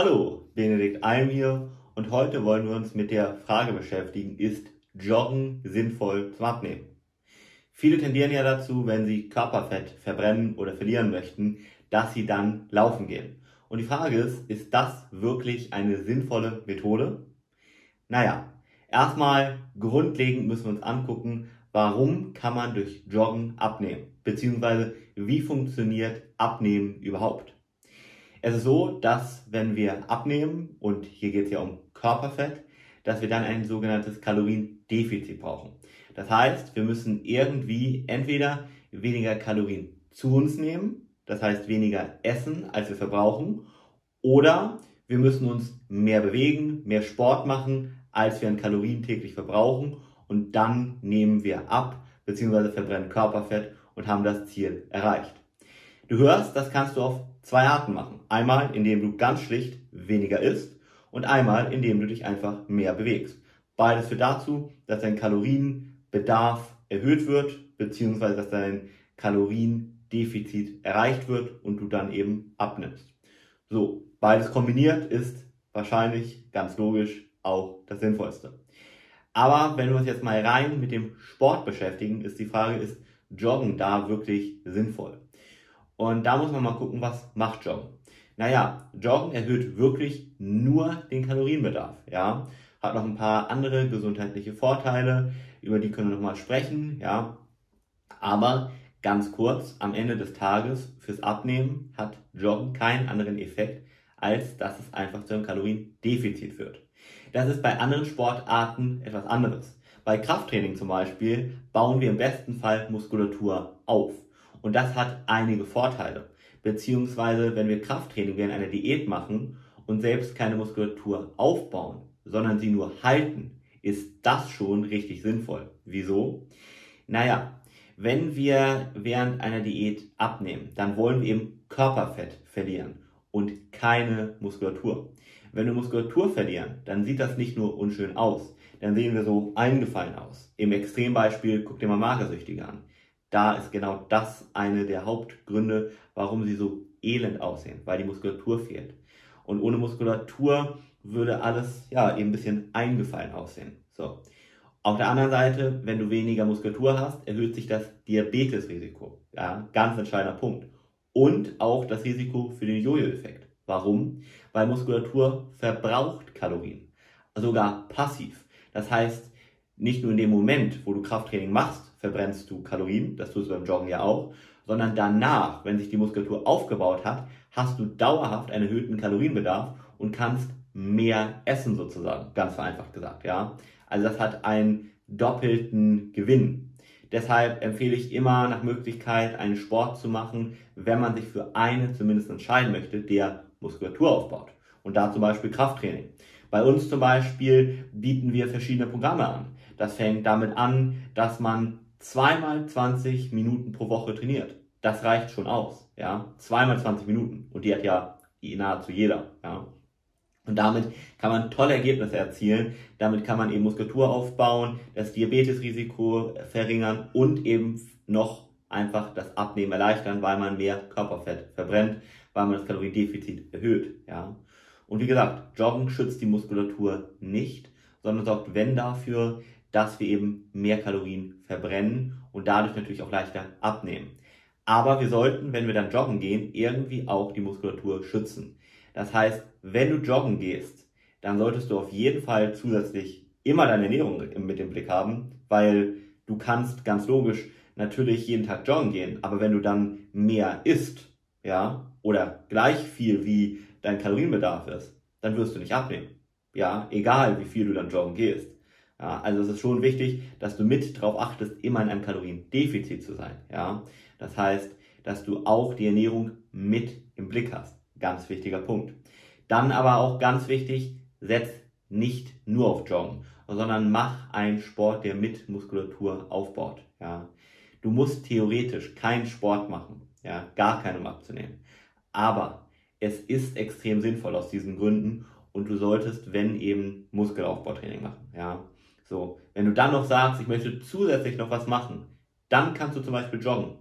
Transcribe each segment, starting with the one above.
Hallo, Benedikt Alm hier und heute wollen wir uns mit der Frage beschäftigen, ist Joggen sinnvoll zum Abnehmen? Viele tendieren ja dazu, wenn sie Körperfett verbrennen oder verlieren möchten, dass sie dann laufen gehen. Und die Frage ist, ist das wirklich eine sinnvolle Methode? Naja, erstmal grundlegend müssen wir uns angucken, warum kann man durch Joggen abnehmen? Beziehungsweise wie funktioniert Abnehmen überhaupt? Es ist so, dass wenn wir abnehmen, und hier geht es ja um Körperfett, dass wir dann ein sogenanntes Kaloriendefizit brauchen. Das heißt, wir müssen irgendwie entweder weniger Kalorien zu uns nehmen, das heißt weniger essen, als wir verbrauchen, oder wir müssen uns mehr bewegen, mehr Sport machen, als wir an Kalorien täglich verbrauchen und dann nehmen wir ab bzw. verbrennen Körperfett und haben das Ziel erreicht. Du hörst, das kannst du auf zwei Arten machen. Einmal, indem du ganz schlicht weniger isst und einmal, indem du dich einfach mehr bewegst. Beides führt dazu, dass dein Kalorienbedarf erhöht wird, beziehungsweise dass dein Kaloriendefizit erreicht wird und du dann eben abnimmst. So, beides kombiniert ist wahrscheinlich ganz logisch auch das Sinnvollste. Aber wenn wir uns jetzt mal rein mit dem Sport beschäftigen, ist die Frage, ist Joggen da wirklich sinnvoll? Und da muss man mal gucken, was macht Joggen. Naja, Joggen erhöht wirklich nur den Kalorienbedarf. Ja, hat noch ein paar andere gesundheitliche Vorteile, über die können wir nochmal sprechen. Ja, aber ganz kurz, am Ende des Tages fürs Abnehmen hat Joggen keinen anderen Effekt, als dass es einfach zu einem Kaloriendefizit führt. Das ist bei anderen Sportarten etwas anderes. Bei Krafttraining zum Beispiel bauen wir im besten Fall Muskulatur auf. Und das hat einige Vorteile. Beziehungsweise, wenn wir Krafttraining während einer Diät machen und selbst keine Muskulatur aufbauen, sondern sie nur halten, ist das schon richtig sinnvoll. Wieso? Naja, wenn wir während einer Diät abnehmen, dann wollen wir eben Körperfett verlieren und keine Muskulatur. Wenn wir Muskulatur verlieren, dann sieht das nicht nur unschön aus, dann sehen wir so eingefallen aus. Im Extrembeispiel guck dir mal Magersüchtige an da ist genau das eine der Hauptgründe, warum sie so elend aussehen, weil die Muskulatur fehlt. Und ohne Muskulatur würde alles ja eben ein bisschen eingefallen aussehen. So. Auf der anderen Seite, wenn du weniger Muskulatur hast, erhöht sich das Diabetesrisiko. Ja, ganz entscheidender Punkt. Und auch das Risiko für den Jojo-Effekt. Warum? Weil Muskulatur verbraucht Kalorien. Sogar passiv. Das heißt, nicht nur in dem Moment, wo du Krafttraining machst, verbrennst du Kalorien, das tust du beim Joggen ja auch, sondern danach, wenn sich die Muskulatur aufgebaut hat, hast du dauerhaft einen erhöhten Kalorienbedarf und kannst mehr essen sozusagen, ganz vereinfacht gesagt, ja. Also das hat einen doppelten Gewinn. Deshalb empfehle ich immer nach Möglichkeit einen Sport zu machen, wenn man sich für eine zumindest entscheiden möchte, der Muskulatur aufbaut. Und da zum Beispiel Krafttraining. Bei uns zum Beispiel bieten wir verschiedene Programme an. Das fängt damit an, dass man zweimal 20 Minuten pro Woche trainiert. Das reicht schon aus, ja. Zweimal 20 Minuten. Und die hat ja nahezu jeder, ja. Und damit kann man tolle Ergebnisse erzielen. Damit kann man eben Muskulatur aufbauen, das Diabetesrisiko verringern und eben noch einfach das Abnehmen erleichtern, weil man mehr Körperfett verbrennt, weil man das Kaloriendefizit erhöht, ja. Und wie gesagt, Joggen schützt die Muskulatur nicht, sondern sorgt, wenn dafür, dass wir eben mehr Kalorien verbrennen und dadurch natürlich auch leichter abnehmen. Aber wir sollten, wenn wir dann joggen gehen, irgendwie auch die Muskulatur schützen. Das heißt, wenn du joggen gehst, dann solltest du auf jeden Fall zusätzlich immer deine Ernährung mit im Blick haben, weil du kannst ganz logisch natürlich jeden Tag joggen gehen, aber wenn du dann mehr isst, ja, oder gleich viel wie dein Kalorienbedarf ist, dann wirst du nicht abnehmen. Ja, egal wie viel du dann joggen gehst. Ja, also es ist schon wichtig, dass du mit darauf achtest, immer in einem Kaloriendefizit zu sein. Ja, das heißt, dass du auch die Ernährung mit im Blick hast. Ganz wichtiger Punkt. Dann aber auch ganz wichtig, setz nicht nur auf Joggen, sondern mach einen Sport, der mit Muskulatur aufbaut. Ja, du musst theoretisch keinen Sport machen, ja, gar keinen um abzunehmen. Aber es ist extrem sinnvoll aus diesen Gründen und du solltest, wenn eben Muskelaufbautraining machen, ja. So, wenn du dann noch sagst, ich möchte zusätzlich noch was machen, dann kannst du zum Beispiel joggen.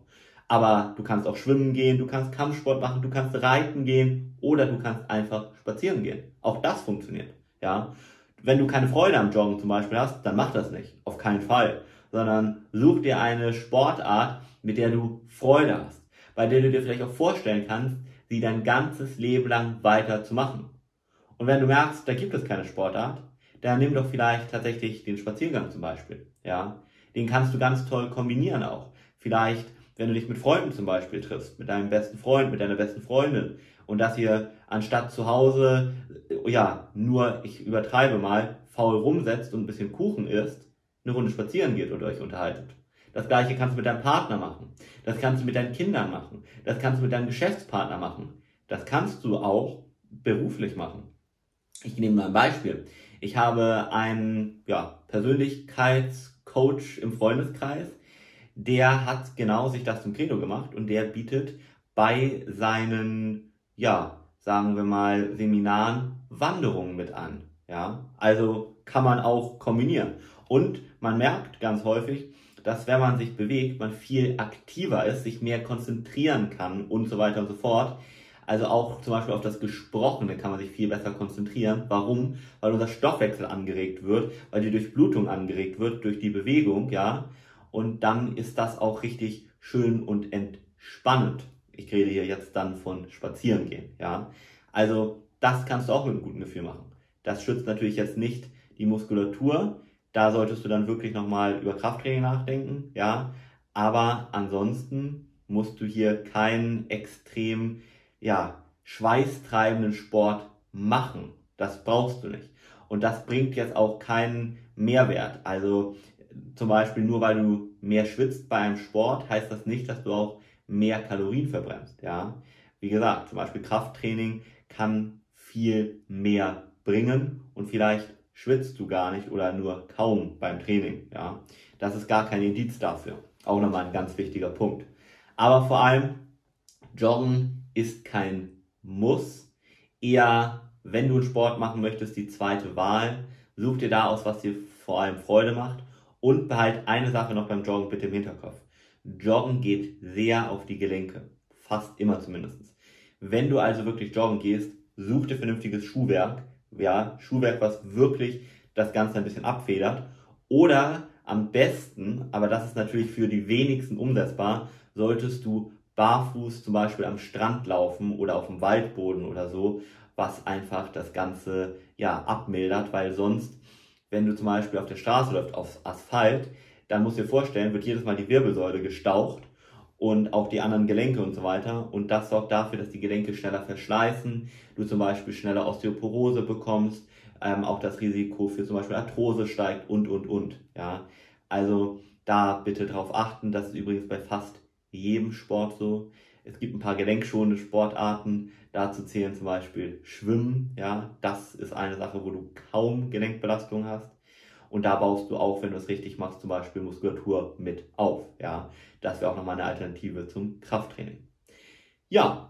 Aber du kannst auch schwimmen gehen, du kannst Kampfsport machen, du kannst reiten gehen oder du kannst einfach spazieren gehen. Auch das funktioniert. Ja, wenn du keine Freude am Joggen zum Beispiel hast, dann mach das nicht. Auf keinen Fall. Sondern such dir eine Sportart, mit der du Freude hast. Bei der du dir vielleicht auch vorstellen kannst, sie dein ganzes Leben lang weiter zu machen. Und wenn du merkst, da gibt es keine Sportart, dann nimm doch vielleicht tatsächlich den Spaziergang zum Beispiel. Ja, den kannst du ganz toll kombinieren auch. Vielleicht, wenn du dich mit Freunden zum Beispiel triffst, mit deinem besten Freund, mit deiner besten Freundin und dass ihr anstatt zu Hause, ja, nur, ich übertreibe mal, faul rumsetzt und ein bisschen Kuchen isst, eine Runde spazieren geht und euch unterhaltet. Das gleiche kannst du mit deinem Partner machen. Das kannst du mit deinen Kindern machen. Das kannst du mit deinem Geschäftspartner machen. Das kannst du auch beruflich machen. Ich nehme mal ein Beispiel. Ich habe einen ja, Persönlichkeitscoach im Freundeskreis, der hat genau sich das zum Credo gemacht und der bietet bei seinen, ja, sagen wir mal, Seminaren Wanderungen mit an. Ja, also kann man auch kombinieren. Und man merkt ganz häufig, dass wenn man sich bewegt, man viel aktiver ist, sich mehr konzentrieren kann und so weiter und so fort. Also auch zum Beispiel auf das Gesprochene kann man sich viel besser konzentrieren. Warum? Weil unser Stoffwechsel angeregt wird, weil die Durchblutung angeregt wird durch die Bewegung, ja. Und dann ist das auch richtig schön und entspannend. Ich rede hier jetzt dann von Spazierengehen, ja. Also das kannst du auch mit einem guten Gefühl machen. Das schützt natürlich jetzt nicht die Muskulatur. Da solltest du dann wirklich nochmal über Krafttraining nachdenken, ja. Aber ansonsten musst du hier keinen extrem ja, schweißtreibenden Sport machen. Das brauchst du nicht. Und das bringt jetzt auch keinen Mehrwert. Also zum Beispiel nur weil du mehr schwitzt bei einem Sport, heißt das nicht, dass du auch mehr Kalorien verbrennst. Ja, wie gesagt, zum Beispiel Krafttraining kann viel mehr bringen und vielleicht schwitzt du gar nicht oder nur kaum beim Training. Ja, das ist gar kein Indiz dafür. Auch nochmal ein ganz wichtiger Punkt. Aber vor allem Joggen ist kein Muss. Eher, wenn du einen Sport machen möchtest, die zweite Wahl. Such dir da aus, was dir vor allem Freude macht. Und behalt eine Sache noch beim Joggen bitte im Hinterkopf. Joggen geht sehr auf die Gelenke. Fast immer zumindest. Wenn du also wirklich joggen gehst, such dir vernünftiges Schuhwerk. Ja, Schuhwerk, was wirklich das Ganze ein bisschen abfedert. Oder am besten, aber das ist natürlich für die wenigsten umsetzbar, solltest du barfuß zum Beispiel am Strand laufen oder auf dem Waldboden oder so, was einfach das Ganze ja abmildert, weil sonst, wenn du zum Beispiel auf der Straße läufst, auf Asphalt, dann musst du dir vorstellen, wird jedes Mal die Wirbelsäule gestaucht und auch die anderen Gelenke und so weiter. Und das sorgt dafür, dass die Gelenke schneller verschleißen, du zum Beispiel schneller Osteoporose bekommst, ähm, auch das Risiko für zum Beispiel Arthrose steigt und, und, und. Ja, also da bitte darauf achten. Das ist übrigens bei fast jedem Sport so. Es gibt ein paar gelenkschonende Sportarten. Dazu zählen zum Beispiel Schwimmen. Ja, das ist eine Sache, wo du kaum Gelenkbelastung hast. Und da baust du auch, wenn du es richtig machst, zum Beispiel Muskulatur mit auf. Ja, das wäre auch nochmal eine Alternative zum Krafttraining. Ja,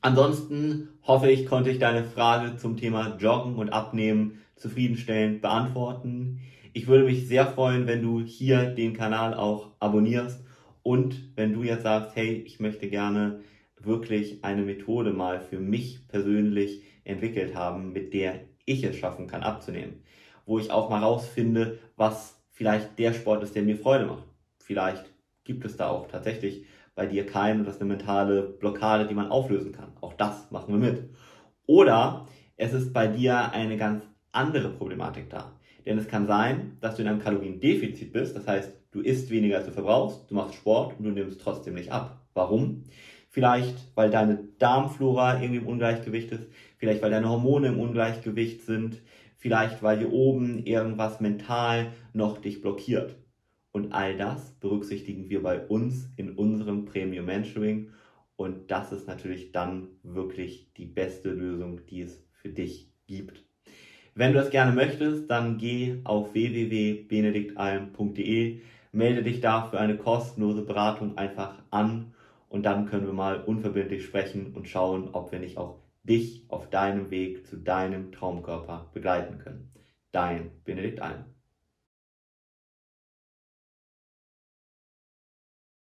ansonsten hoffe ich, konnte ich deine Frage zum Thema Joggen und Abnehmen zufriedenstellend beantworten. Ich würde mich sehr freuen, wenn du hier den Kanal auch abonnierst und wenn du jetzt sagst, hey, ich möchte gerne wirklich eine Methode mal für mich persönlich entwickelt haben, mit der ich es schaffen kann abzunehmen, wo ich auch mal rausfinde, was vielleicht der Sport ist, der mir Freude macht. Vielleicht gibt es da auch tatsächlich bei dir keinen und das ist eine mentale Blockade, die man auflösen kann. Auch das machen wir mit. Oder es ist bei dir eine ganz andere Problematik da. Denn es kann sein, dass du in einem Kaloriendefizit bist, das heißt, du isst weniger als du verbrauchst, du machst Sport und du nimmst trotzdem nicht ab. Warum? Vielleicht, weil deine Darmflora irgendwie im Ungleichgewicht ist, vielleicht, weil deine Hormone im Ungleichgewicht sind, vielleicht, weil hier oben irgendwas mental noch dich blockiert. Und all das berücksichtigen wir bei uns in unserem Premium Mentoring. Und das ist natürlich dann wirklich die beste Lösung, die es für dich gibt. Wenn du das gerne möchtest, dann geh auf www.benediktalm.de, melde dich da für eine kostenlose Beratung einfach an und dann können wir mal unverbindlich sprechen und schauen, ob wir nicht auch dich auf deinem Weg zu deinem Traumkörper begleiten können. Dein Benedikt Alm.